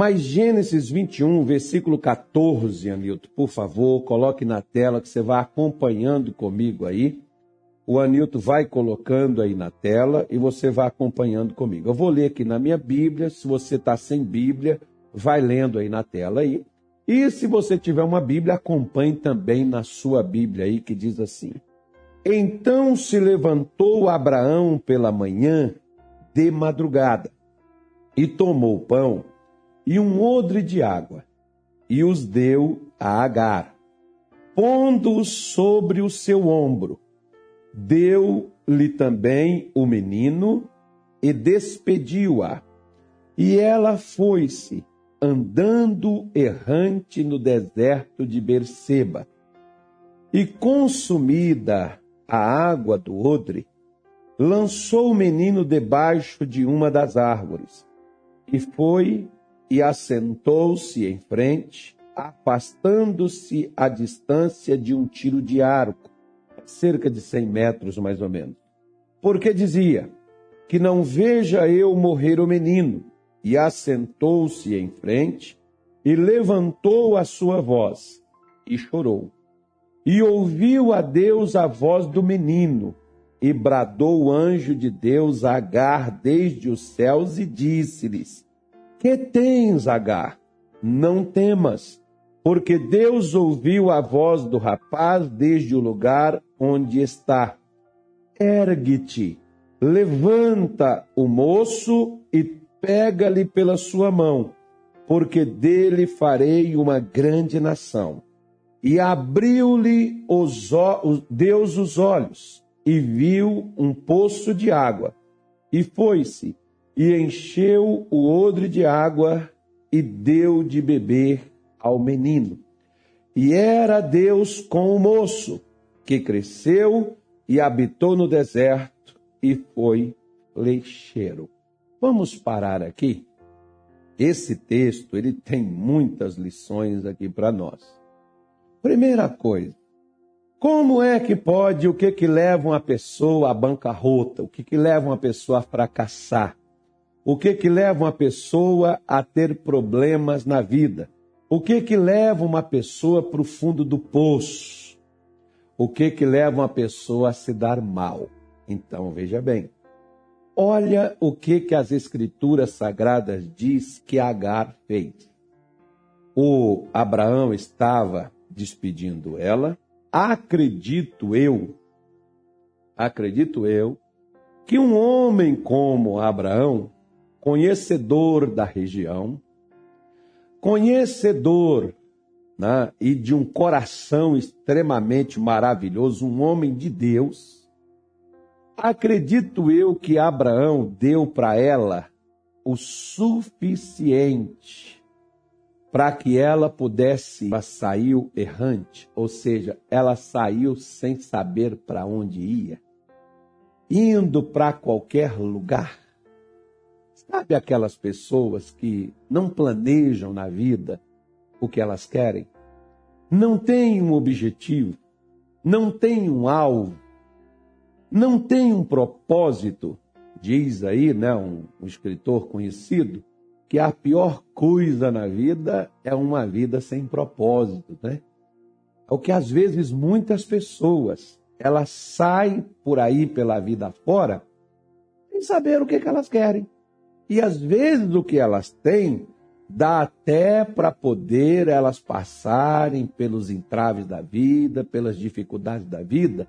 Mas Gênesis 21, versículo 14, Anilton, por favor, coloque na tela que você vai acompanhando comigo aí. O Anilton vai colocando aí na tela e você vai acompanhando comigo. Eu vou ler aqui na minha Bíblia. Se você está sem Bíblia, vai lendo aí na tela aí. E se você tiver uma Bíblia, acompanhe também na sua Bíblia aí, que diz assim: Então se levantou Abraão pela manhã de madrugada e tomou pão e um odre de água, e os deu a Agar, pondo-os sobre o seu ombro. Deu-lhe também o menino e despediu-a. E ela foi-se, andando errante no deserto de Berseba. E consumida a água do odre, lançou o menino debaixo de uma das árvores, e foi e assentou-se em frente, afastando-se à distância de um tiro de arco, cerca de cem metros mais ou menos. Porque dizia: Que não veja eu morrer o menino. E assentou-se em frente, e levantou a sua voz, e chorou. E ouviu a Deus a voz do menino, e bradou o anjo de Deus a Agar desde os céus, e disse-lhes: que tens, Agar? Não temas, porque Deus ouviu a voz do rapaz desde o lugar onde está. Ergue-te, levanta o moço e pega-lhe pela sua mão, porque dele farei uma grande nação. E abriu-lhe Deus os olhos, e viu um poço de água, e foi-se e encheu o odre de água e deu de beber ao menino. E era Deus com o moço, que cresceu e habitou no deserto e foi lecheiro. Vamos parar aqui. Esse texto, ele tem muitas lições aqui para nós. Primeira coisa, como é que pode, o que que leva uma pessoa à bancarrota? O que que leva uma pessoa a fracassar? O que que leva uma pessoa a ter problemas na vida? O que que leva uma pessoa para o fundo do poço? O que que leva uma pessoa a se dar mal? Então, veja bem. Olha o que que as escrituras sagradas diz que Agar fez. O Abraão estava despedindo ela. Acredito eu, acredito eu, que um homem como Abraão conhecedor da região, conhecedor né, e de um coração extremamente maravilhoso, um homem de Deus, acredito eu que Abraão deu para ela o suficiente para que ela pudesse, ela saiu errante, ou seja, ela saiu sem saber para onde ia, indo para qualquer lugar Sabe aquelas pessoas que não planejam na vida o que elas querem? Não têm um objetivo, não têm um alvo, não têm um propósito. Diz aí, né, um, um escritor conhecido, que a pior coisa na vida é uma vida sem propósito, né? É o que às vezes muitas pessoas, elas saem por aí pela vida fora sem saber o que, que elas querem. E às vezes o que elas têm dá até para poder elas passarem pelos entraves da vida, pelas dificuldades da vida.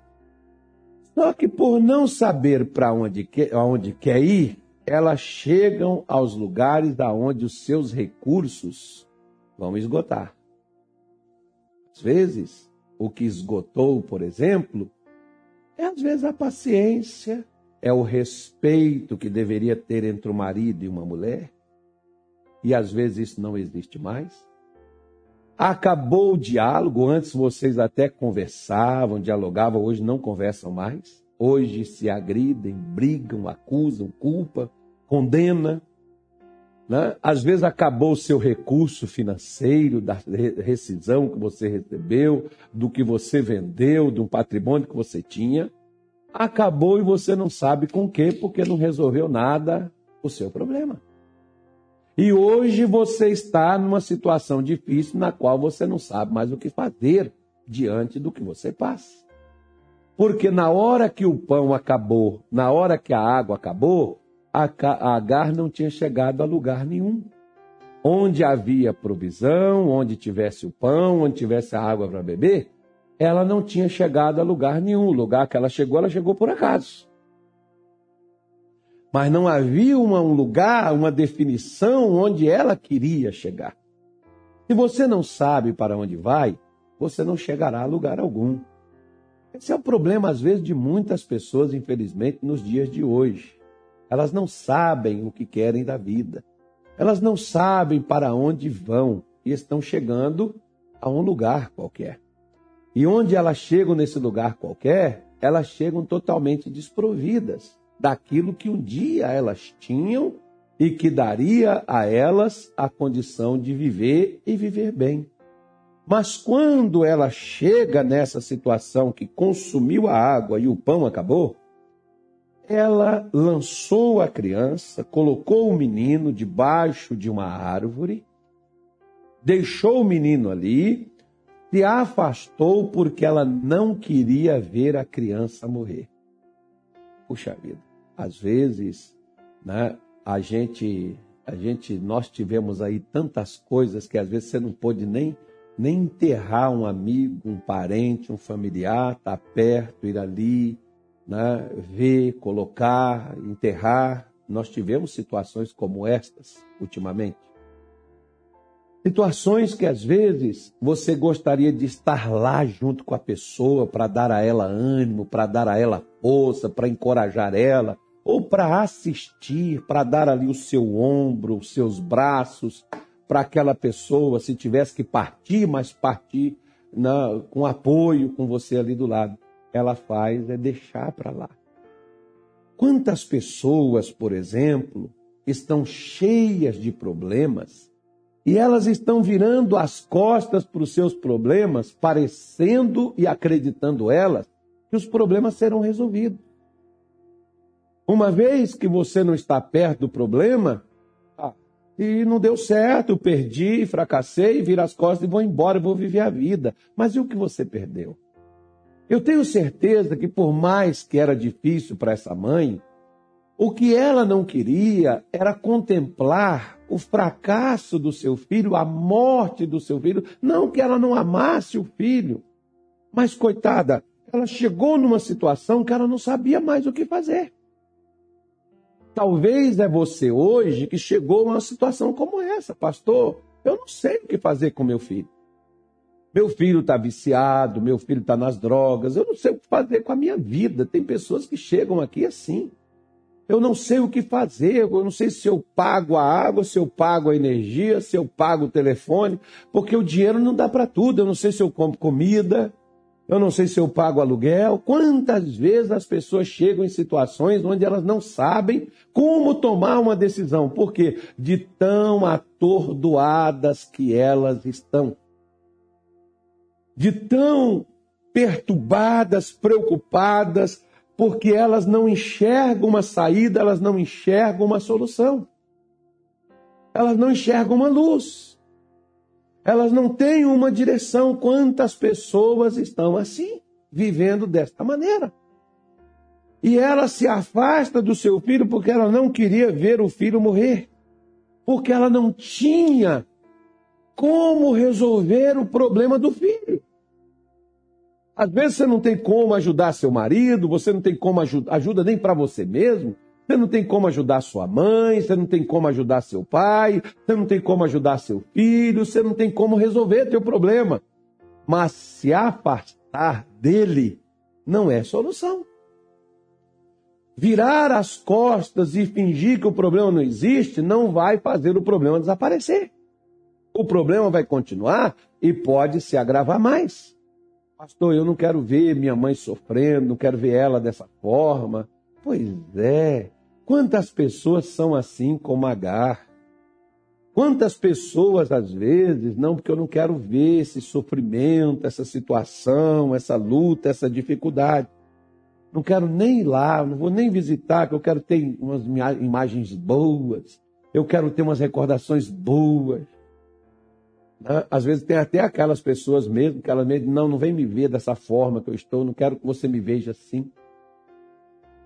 Só que por não saber para onde, quer, onde quer ir, elas chegam aos lugares aonde os seus recursos vão esgotar. Às vezes, o que esgotou, por exemplo, é às vezes a paciência, é o respeito que deveria ter entre o marido e uma mulher, e às vezes isso não existe mais. Acabou o diálogo, antes vocês até conversavam, dialogavam, hoje não conversam mais. Hoje se agridem, brigam, acusam, culpa, condena. Né? Às vezes acabou o seu recurso financeiro, da rescisão que você recebeu, do que você vendeu, de um patrimônio que você tinha acabou e você não sabe com que, porque não resolveu nada o seu problema. E hoje você está numa situação difícil na qual você não sabe mais o que fazer diante do que você passa. Porque na hora que o pão acabou, na hora que a água acabou, a Agar não tinha chegado a lugar nenhum. Onde havia provisão, onde tivesse o pão, onde tivesse a água para beber, ela não tinha chegado a lugar nenhum. O lugar que ela chegou, ela chegou por acaso. Mas não havia uma, um lugar, uma definição onde ela queria chegar. Se você não sabe para onde vai, você não chegará a lugar algum. Esse é o problema, às vezes, de muitas pessoas, infelizmente, nos dias de hoje. Elas não sabem o que querem da vida. Elas não sabem para onde vão e estão chegando a um lugar qualquer. E onde elas chegam nesse lugar qualquer, elas chegam totalmente desprovidas daquilo que um dia elas tinham e que daria a elas a condição de viver e viver bem. Mas quando ela chega nessa situação que consumiu a água e o pão acabou, ela lançou a criança, colocou o menino debaixo de uma árvore, deixou o menino ali, se afastou porque ela não queria ver a criança morrer. Puxa vida, às vezes, né, a gente, a gente, nós tivemos aí tantas coisas que às vezes você não pôde nem nem enterrar um amigo, um parente, um familiar, estar tá perto, ir ali, né, ver, colocar, enterrar. Nós tivemos situações como estas ultimamente. Situações que às vezes você gostaria de estar lá junto com a pessoa para dar a ela ânimo, para dar a ela força, para encorajar ela, ou para assistir, para dar ali o seu ombro, os seus braços para aquela pessoa, se tivesse que partir, mas partir na, com apoio, com você ali do lado. Ela faz é deixar para lá. Quantas pessoas, por exemplo, estão cheias de problemas e elas estão virando as costas para os seus problemas, parecendo e acreditando elas que os problemas serão resolvidos. Uma vez que você não está perto do problema, ah, e não deu certo, perdi, fracassei, viro as costas e vou embora, vou viver a vida. Mas e o que você perdeu? Eu tenho certeza que por mais que era difícil para essa mãe, o que ela não queria era contemplar o fracasso do seu filho, a morte do seu filho. Não que ela não amasse o filho, mas coitada, ela chegou numa situação que ela não sabia mais o que fazer. Talvez é você hoje que chegou a uma situação como essa, pastor. Eu não sei o que fazer com meu filho. Meu filho está viciado, meu filho está nas drogas, eu não sei o que fazer com a minha vida. Tem pessoas que chegam aqui assim. Eu não sei o que fazer, eu não sei se eu pago a água, se eu pago a energia, se eu pago o telefone, porque o dinheiro não dá para tudo. Eu não sei se eu compro comida, eu não sei se eu pago aluguel. Quantas vezes as pessoas chegam em situações onde elas não sabem como tomar uma decisão? Por quê? De tão atordoadas que elas estão. De tão perturbadas, preocupadas, porque elas não enxergam uma saída, elas não enxergam uma solução. Elas não enxergam uma luz. Elas não têm uma direção. Quantas pessoas estão assim, vivendo desta maneira? E ela se afasta do seu filho porque ela não queria ver o filho morrer. Porque ela não tinha como resolver o problema do filho. Às vezes você não tem como ajudar seu marido, você não tem como ajuda, ajuda nem para você mesmo, você não tem como ajudar sua mãe, você não tem como ajudar seu pai, você não tem como ajudar seu filho, você não tem como resolver teu problema. Mas se afastar dele não é solução. Virar as costas e fingir que o problema não existe não vai fazer o problema desaparecer. O problema vai continuar e pode se agravar mais. Pastor, eu não quero ver minha mãe sofrendo, não quero ver ela dessa forma. Pois é, Quantas pessoas são assim como Agar? Quantas pessoas, às vezes, não, porque eu não quero ver esse sofrimento, essa situação, essa luta, essa dificuldade. Não quero nem ir lá, não vou nem visitar, que eu quero ter umas imagens boas. Eu quero ter umas recordações boas. Né? Às vezes tem até aquelas pessoas mesmo que elas mesmo, não, não vem me ver dessa forma que eu estou, não quero que você me veja assim.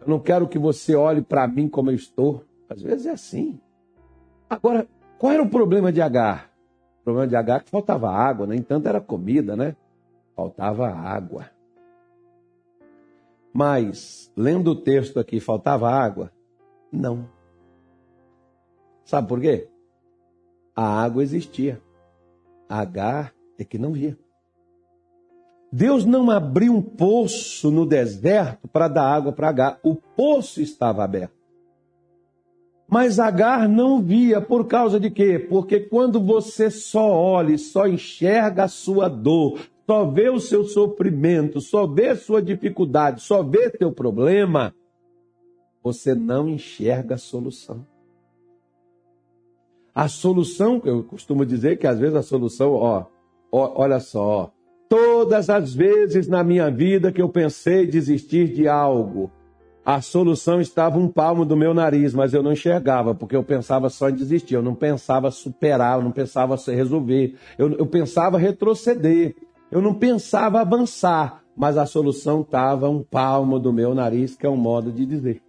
Eu não quero que você olhe para mim como eu estou. Às vezes é assim. Agora, qual era o problema de Agar? O problema de Agar é que faltava água, nem tanto era comida, né? Faltava água. Mas, lendo o texto aqui, faltava água? Não. Sabe por quê? A água existia. Agar é que não via. Deus não abriu um poço no deserto para dar água para Agar. O poço estava aberto. Mas Agar não via por causa de quê? Porque quando você só olha, só enxerga a sua dor, só vê o seu sofrimento, só vê sua dificuldade, só vê teu problema, você não enxerga a solução. A solução, eu costumo dizer que às vezes a solução, ó, ó olha só, ó, todas as vezes na minha vida que eu pensei desistir de algo, a solução estava um palmo do meu nariz, mas eu não enxergava, porque eu pensava só em desistir, eu não pensava superar, eu não pensava resolver, eu, eu pensava retroceder, eu não pensava avançar, mas a solução estava um palmo do meu nariz, que é um modo de dizer.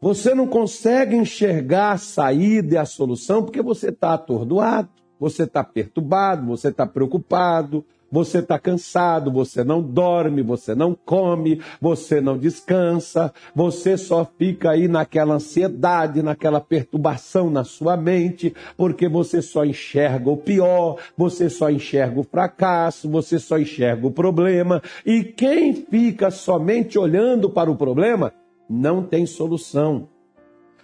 Você não consegue enxergar a saída e a solução porque você está atordoado, você está perturbado, você está preocupado, você está cansado, você não dorme, você não come, você não descansa, você só fica aí naquela ansiedade, naquela perturbação na sua mente, porque você só enxerga o pior, você só enxerga o fracasso, você só enxerga o problema. E quem fica somente olhando para o problema não tem solução.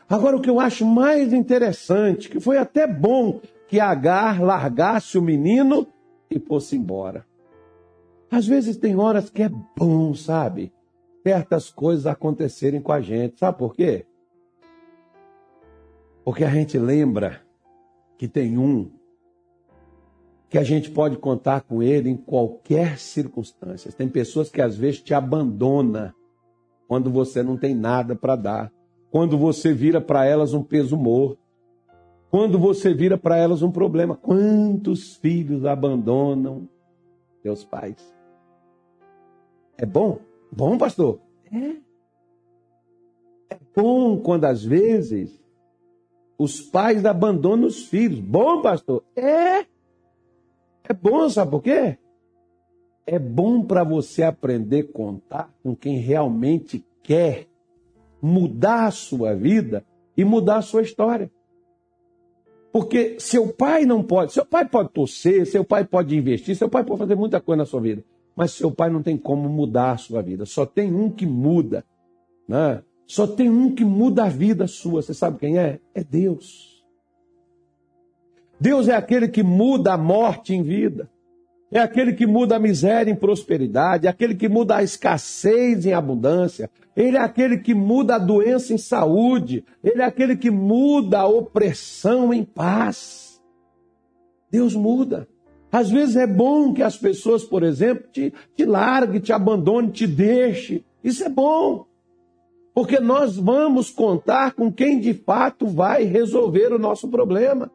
Agora, o que eu acho mais interessante, que foi até bom que Agar largasse o menino e fosse embora. Às vezes tem horas que é bom, sabe? Certas coisas acontecerem com a gente. Sabe por quê? Porque a gente lembra que tem um que a gente pode contar com ele em qualquer circunstância. Tem pessoas que às vezes te abandonam quando você não tem nada para dar, quando você vira para elas um peso morto, quando você vira para elas um problema. Quantos filhos abandonam seus pais? É bom? Bom, pastor? É. É bom quando às vezes os pais abandonam os filhos. Bom, pastor? É. É bom, sabe por quê? É bom para você aprender a contar com quem realmente quer mudar a sua vida e mudar a sua história. Porque seu pai não pode, seu pai pode torcer, seu pai pode investir, seu pai pode fazer muita coisa na sua vida, mas seu pai não tem como mudar a sua vida. Só tem um que muda, né? Só tem um que muda a vida sua. Você sabe quem é? É Deus. Deus é aquele que muda a morte em vida. É aquele que muda a miséria em prosperidade, é aquele que muda a escassez em abundância, ele é aquele que muda a doença em saúde, ele é aquele que muda a opressão em paz. Deus muda. Às vezes é bom que as pessoas, por exemplo, te, te larguem, te abandonem, te deixem. Isso é bom. Porque nós vamos contar com quem de fato vai resolver o nosso problema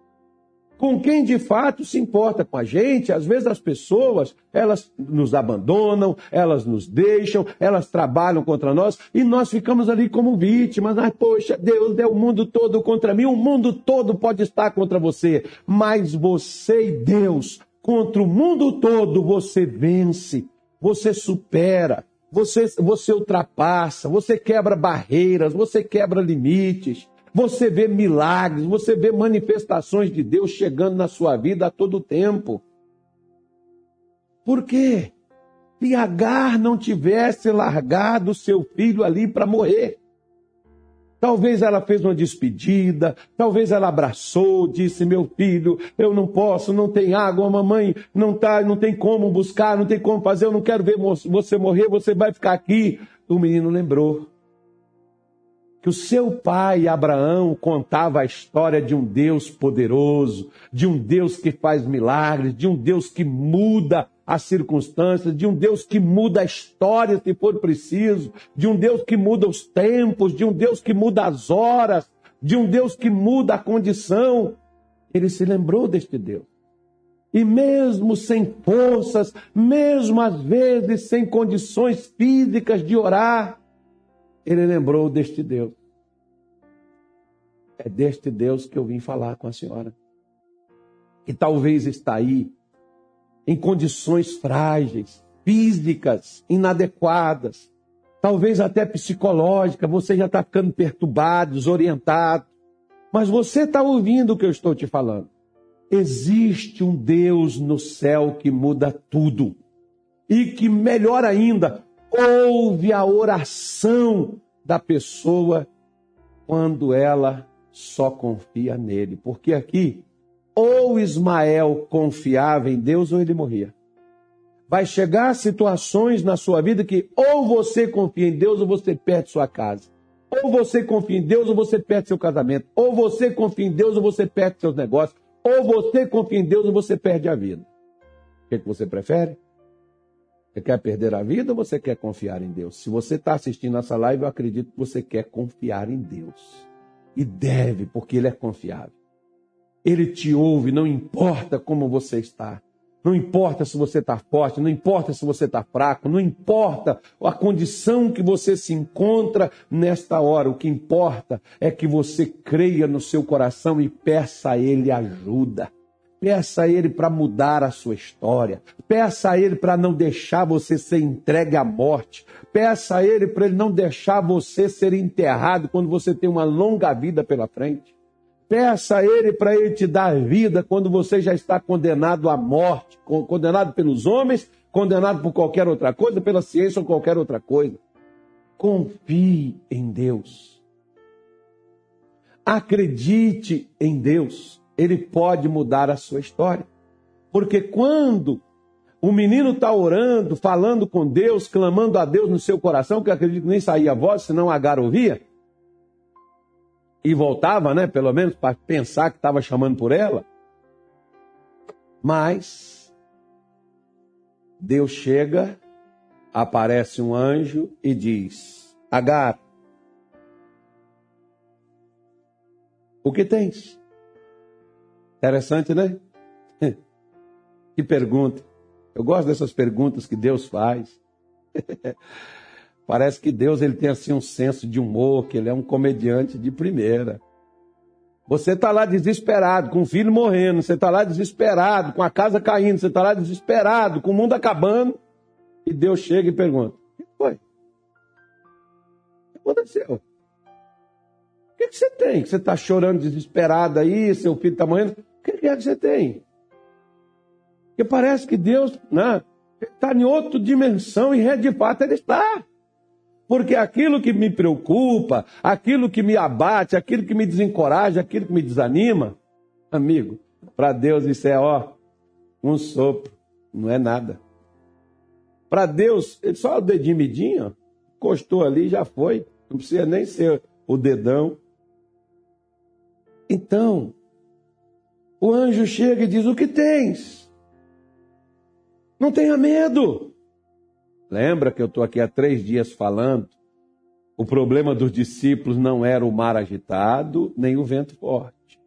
com quem de fato se importa com a gente. Às vezes as pessoas, elas nos abandonam, elas nos deixam, elas trabalham contra nós e nós ficamos ali como vítimas. Ai, poxa, Deus é o mundo todo contra mim, o mundo todo pode estar contra você, mas você e Deus, contra o mundo todo, você vence, você supera. Você, você ultrapassa, você quebra barreiras, você quebra limites. Você vê milagres, você vê manifestações de Deus chegando na sua vida a todo tempo. Por quê? Se Agar não tivesse largado seu filho ali para morrer. Talvez ela fez uma despedida, talvez ela abraçou, disse: Meu filho, eu não posso, não tem água, mamãe não tá, não tem como buscar, não tem como fazer, eu não quero ver você morrer, você vai ficar aqui. O menino lembrou que o seu pai Abraão contava a história de um Deus poderoso, de um Deus que faz milagres, de um Deus que muda as circunstâncias, de um Deus que muda a história se for preciso, de um Deus que muda os tempos, de um Deus que muda as horas, de um Deus que muda a condição. Ele se lembrou deste Deus. E mesmo sem forças, mesmo às vezes sem condições físicas de orar, ele lembrou deste Deus. É deste Deus que eu vim falar com a senhora. Que talvez está aí em condições frágeis, físicas, inadequadas, talvez até psicológica, você já está ficando perturbado, desorientado. Mas você está ouvindo o que eu estou te falando. Existe um Deus no céu que muda tudo. E que, melhor ainda, ouve a oração da pessoa quando ela só confia nele. Porque aqui, ou Ismael confiava em Deus ou ele morria. Vai chegar situações na sua vida que ou você confia em Deus ou você perde sua casa. Ou você confia em Deus ou você perde seu casamento. Ou você confia em Deus ou você perde seus negócios. Ou você confia em Deus ou você perde a vida. O que, é que você prefere? Você quer perder a vida ou você quer confiar em Deus? Se você está assistindo essa live, eu acredito que você quer confiar em Deus. E deve, porque Ele é confiável. Ele te ouve, não importa como você está. Não importa se você está forte, não importa se você está fraco, não importa a condição que você se encontra nesta hora. O que importa é que você creia no seu coração e peça a Ele ajuda. Peça a Ele para mudar a sua história. Peça a Ele para não deixar você ser entregue à morte. Peça a Ele para Ele não deixar você ser enterrado quando você tem uma longa vida pela frente. Peça a Ele para Ele te dar vida quando você já está condenado à morte, condenado pelos homens, condenado por qualquer outra coisa, pela ciência ou qualquer outra coisa. Confie em Deus. Acredite em Deus. Ele pode mudar a sua história. Porque quando o menino está orando, falando com Deus, clamando a Deus no seu coração, que acredito que nem saía a voz, senão Agar ouvia, e voltava, né, pelo menos para pensar que estava chamando por ela. Mas Deus chega, aparece um anjo e diz: Agar, o que tens? Interessante, né? que pergunta. Eu gosto dessas perguntas que Deus faz. Parece que Deus ele tem assim um senso de humor, que ele é um comediante de primeira. Você está lá desesperado, com o filho morrendo, você está lá desesperado, com a casa caindo, você está lá desesperado, com o mundo acabando, e Deus chega e pergunta: O que foi? O que aconteceu? Que, que você tem? Você está chorando desesperado aí, seu filho está morrendo? O que é que você tem? Porque parece que Deus né, está em outra dimensão e de fato ele está. Porque aquilo que me preocupa, aquilo que me abate, aquilo que me desencoraja, aquilo que me desanima, amigo, para Deus isso é ó, um sopro, não é nada. Para Deus, só o dedinho medinho, encostou ali já foi, não precisa nem ser o dedão. Então, o anjo chega e diz: O que tens? Não tenha medo. Lembra que eu estou aqui há três dias falando? O problema dos discípulos não era o mar agitado, nem o vento forte,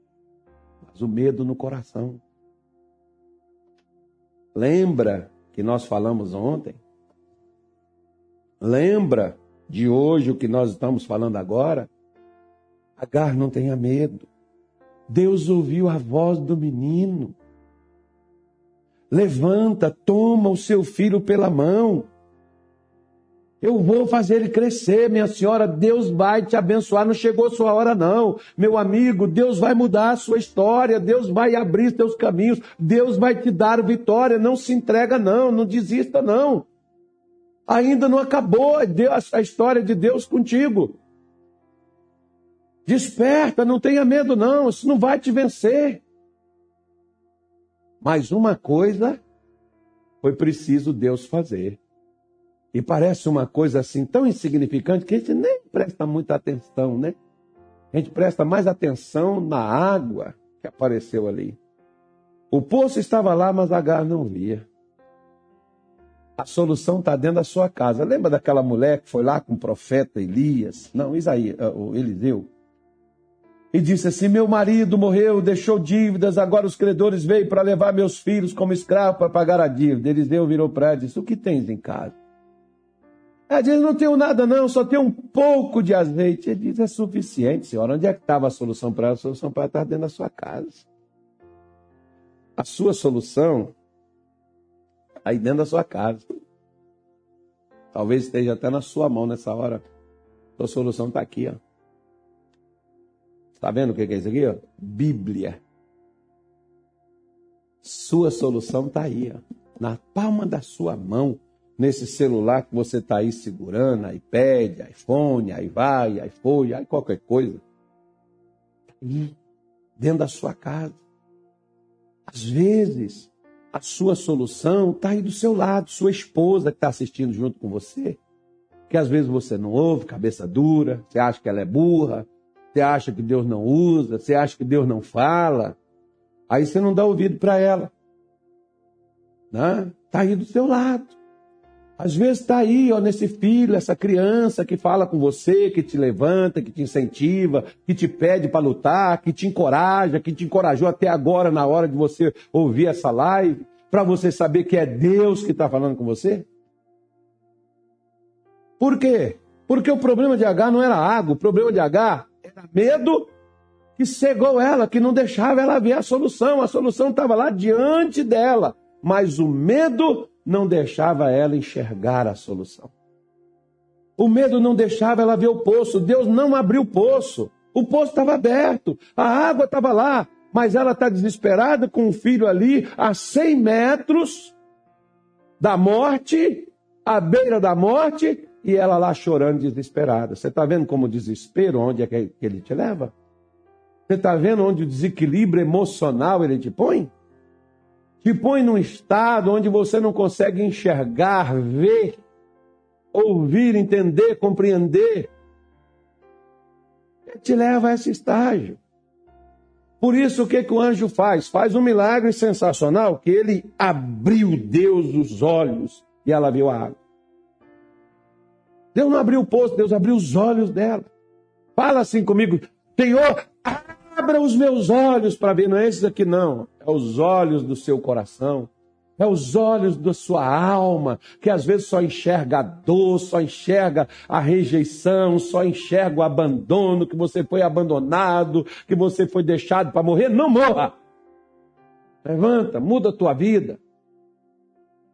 mas o medo no coração. Lembra que nós falamos ontem? Lembra de hoje o que nós estamos falando agora? Agar não tenha medo. Deus ouviu a voz do menino. Levanta, toma o seu filho pela mão eu vou fazer ele crescer, minha senhora. Deus vai te abençoar. Não chegou sua hora, não. Meu amigo, Deus vai mudar a sua história. Deus vai abrir seus caminhos. Deus vai te dar vitória. Não se entrega, não. Não desista, não. Ainda não acabou a história de Deus contigo. Desperta, não tenha medo, não. Isso não vai te vencer. Mas uma coisa foi preciso Deus fazer. E parece uma coisa assim tão insignificante que a gente nem presta muita atenção, né? A gente presta mais atenção na água que apareceu ali. O poço estava lá, mas Agar não via. A solução está dentro da sua casa. Lembra daquela mulher que foi lá com o profeta Elias? Não, Isaías, o Eliseu. E disse assim: Meu marido morreu, deixou dívidas, agora os credores veio para levar meus filhos como escravo para pagar a dívida. Eliseu virou para ela e disse: O que tens em casa? Ela diz: Não tenho nada, não, só tenho um pouco de azeite. Ele diz: É suficiente, senhora. Onde é que estava a solução para ela? A solução para ela estar dentro da sua casa. A sua solução aí dentro da sua casa. Talvez esteja até na sua mão nessa hora. Sua solução está aqui, ó. Está vendo o que é isso aqui? Ó? Bíblia. Sua solução está aí, ó, na palma da sua mão, nesse celular que você está aí segurando, iPad, iPhone, aí vai, aí foi, aí qualquer coisa. Aí, dentro da sua casa. Às vezes, a sua solução está aí do seu lado, sua esposa que está assistindo junto com você, que às vezes você não ouve, cabeça dura, você acha que ela é burra, você acha que Deus não usa, você acha que Deus não fala, aí você não dá ouvido para ela. Né? Tá aí do seu lado. Às vezes está aí, ó, nesse filho, essa criança que fala com você, que te levanta, que te incentiva, que te pede para lutar, que te encoraja, que te encorajou até agora na hora de você ouvir essa live, para você saber que é Deus que está falando com você. Por quê? Porque o problema de H não era água, o problema de H medo que cegou ela, que não deixava ela ver a solução. A solução estava lá diante dela, mas o medo não deixava ela enxergar a solução. O medo não deixava ela ver o poço. Deus não abriu o poço. O poço estava aberto, a água estava lá, mas ela está desesperada com o filho ali a 100 metros da morte, à beira da morte, e ela lá chorando desesperada. Você está vendo como o desespero, onde é que ele te leva? Você está vendo onde o desequilíbrio emocional ele te põe? Te põe num estado onde você não consegue enxergar, ver, ouvir, entender, compreender. Ele te leva a esse estágio. Por isso, o que, que o anjo faz? Faz um milagre sensacional, que ele abriu Deus os olhos e ela viu a água. Deus não abriu o poço, Deus abriu os olhos dela. Fala assim comigo, Senhor, abra os meus olhos para ver. Não é esses aqui, não. É os olhos do seu coração. É os olhos da sua alma, que às vezes só enxerga a dor, só enxerga a rejeição, só enxerga o abandono, que você foi abandonado, que você foi deixado para morrer. Não morra! Levanta, muda a tua vida.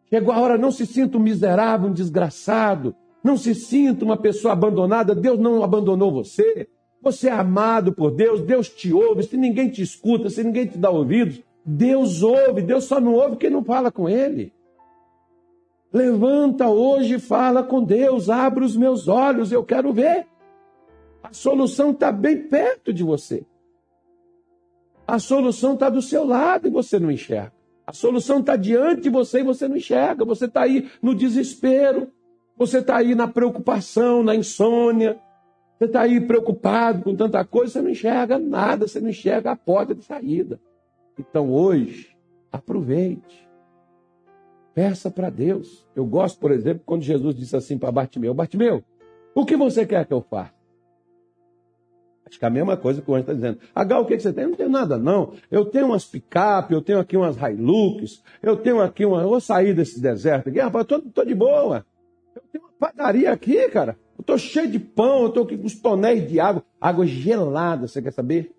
Chegou a hora, não se sinta um miserável, um desgraçado. Não se sinta uma pessoa abandonada, Deus não abandonou você. Você é amado por Deus, Deus te ouve. Se ninguém te escuta, se ninguém te dá ouvidos, Deus ouve. Deus só não ouve quem não fala com Ele. Levanta hoje e fala com Deus, abre os meus olhos, eu quero ver. A solução está bem perto de você. A solução está do seu lado e você não enxerga. A solução está diante de você e você não enxerga. Você está aí no desespero. Você está aí na preocupação, na insônia. Você está aí preocupado com tanta coisa, você não enxerga nada, você não enxerga a porta de saída. Então hoje, aproveite. Peça para Deus. Eu gosto, por exemplo, quando Jesus disse assim para Bartimeu: Bartimeu, o que você quer que eu faça? Acho que é a mesma coisa que o anjo está dizendo. Agal, o que, você tem? Eu não tenho nada, não. Eu tenho umas picape, eu tenho aqui umas Hilux, eu tenho aqui uma. Eu vou sair desse deserto aqui, rapaz, eu tô de boa. Eu tenho uma padaria aqui, cara. Eu tô cheio de pão, eu tô aqui com os tonéis de água, água gelada, você quer saber?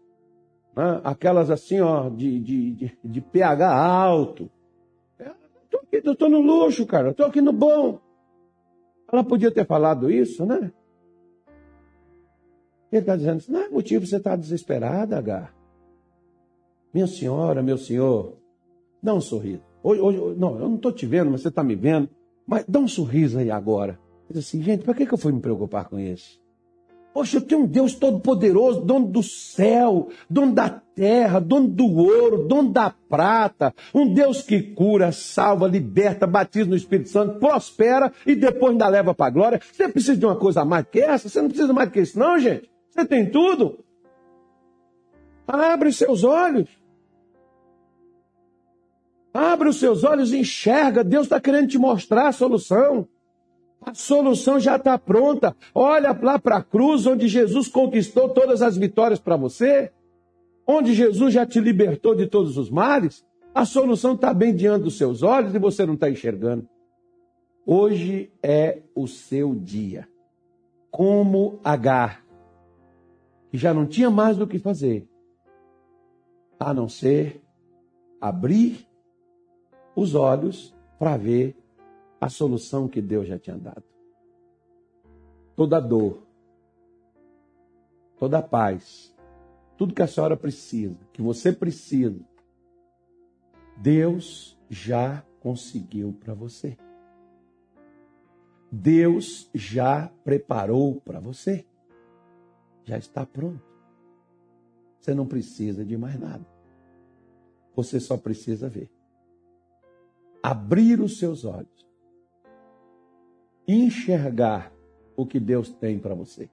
Aquelas assim, ó, de, de, de, de pH alto. Eu é, tô aqui, eu tô no luxo, cara, eu tô aqui no bom. Ela podia ter falado isso, né? Ele está dizendo não é motivo você estar tá desesperada, H. Minha senhora, meu senhor, dá um sorriso. Hoje, hoje, não, eu não estou te vendo, mas você está me vendo. Mas dá um sorriso aí agora. Diz assim, gente, para que, eu fui me preocupar com isso? Poxa, eu tenho um Deus todo-poderoso, dono do céu, dono da terra, dono do ouro, dono da prata, um Deus que cura, salva, liberta, batiza no Espírito Santo, prospera e depois ainda leva para a glória. Você precisa de uma coisa mais que essa? Você não precisa mais que isso, não, gente. Você tem tudo. Abre seus olhos. Abre os seus olhos e enxerga. Deus está querendo te mostrar a solução. A solução já está pronta. Olha lá para a cruz, onde Jesus conquistou todas as vitórias para você, onde Jesus já te libertou de todos os males. A solução está bem diante dos seus olhos e você não está enxergando. Hoje é o seu dia. Como Agar, que já não tinha mais do que fazer, a não ser abrir os olhos para ver a solução que Deus já tinha dado. Toda dor, toda paz, tudo que a senhora precisa, que você precisa, Deus já conseguiu para você. Deus já preparou para você. Já está pronto. Você não precisa de mais nada. Você só precisa ver. Abrir os seus olhos. Enxergar o que Deus tem para você.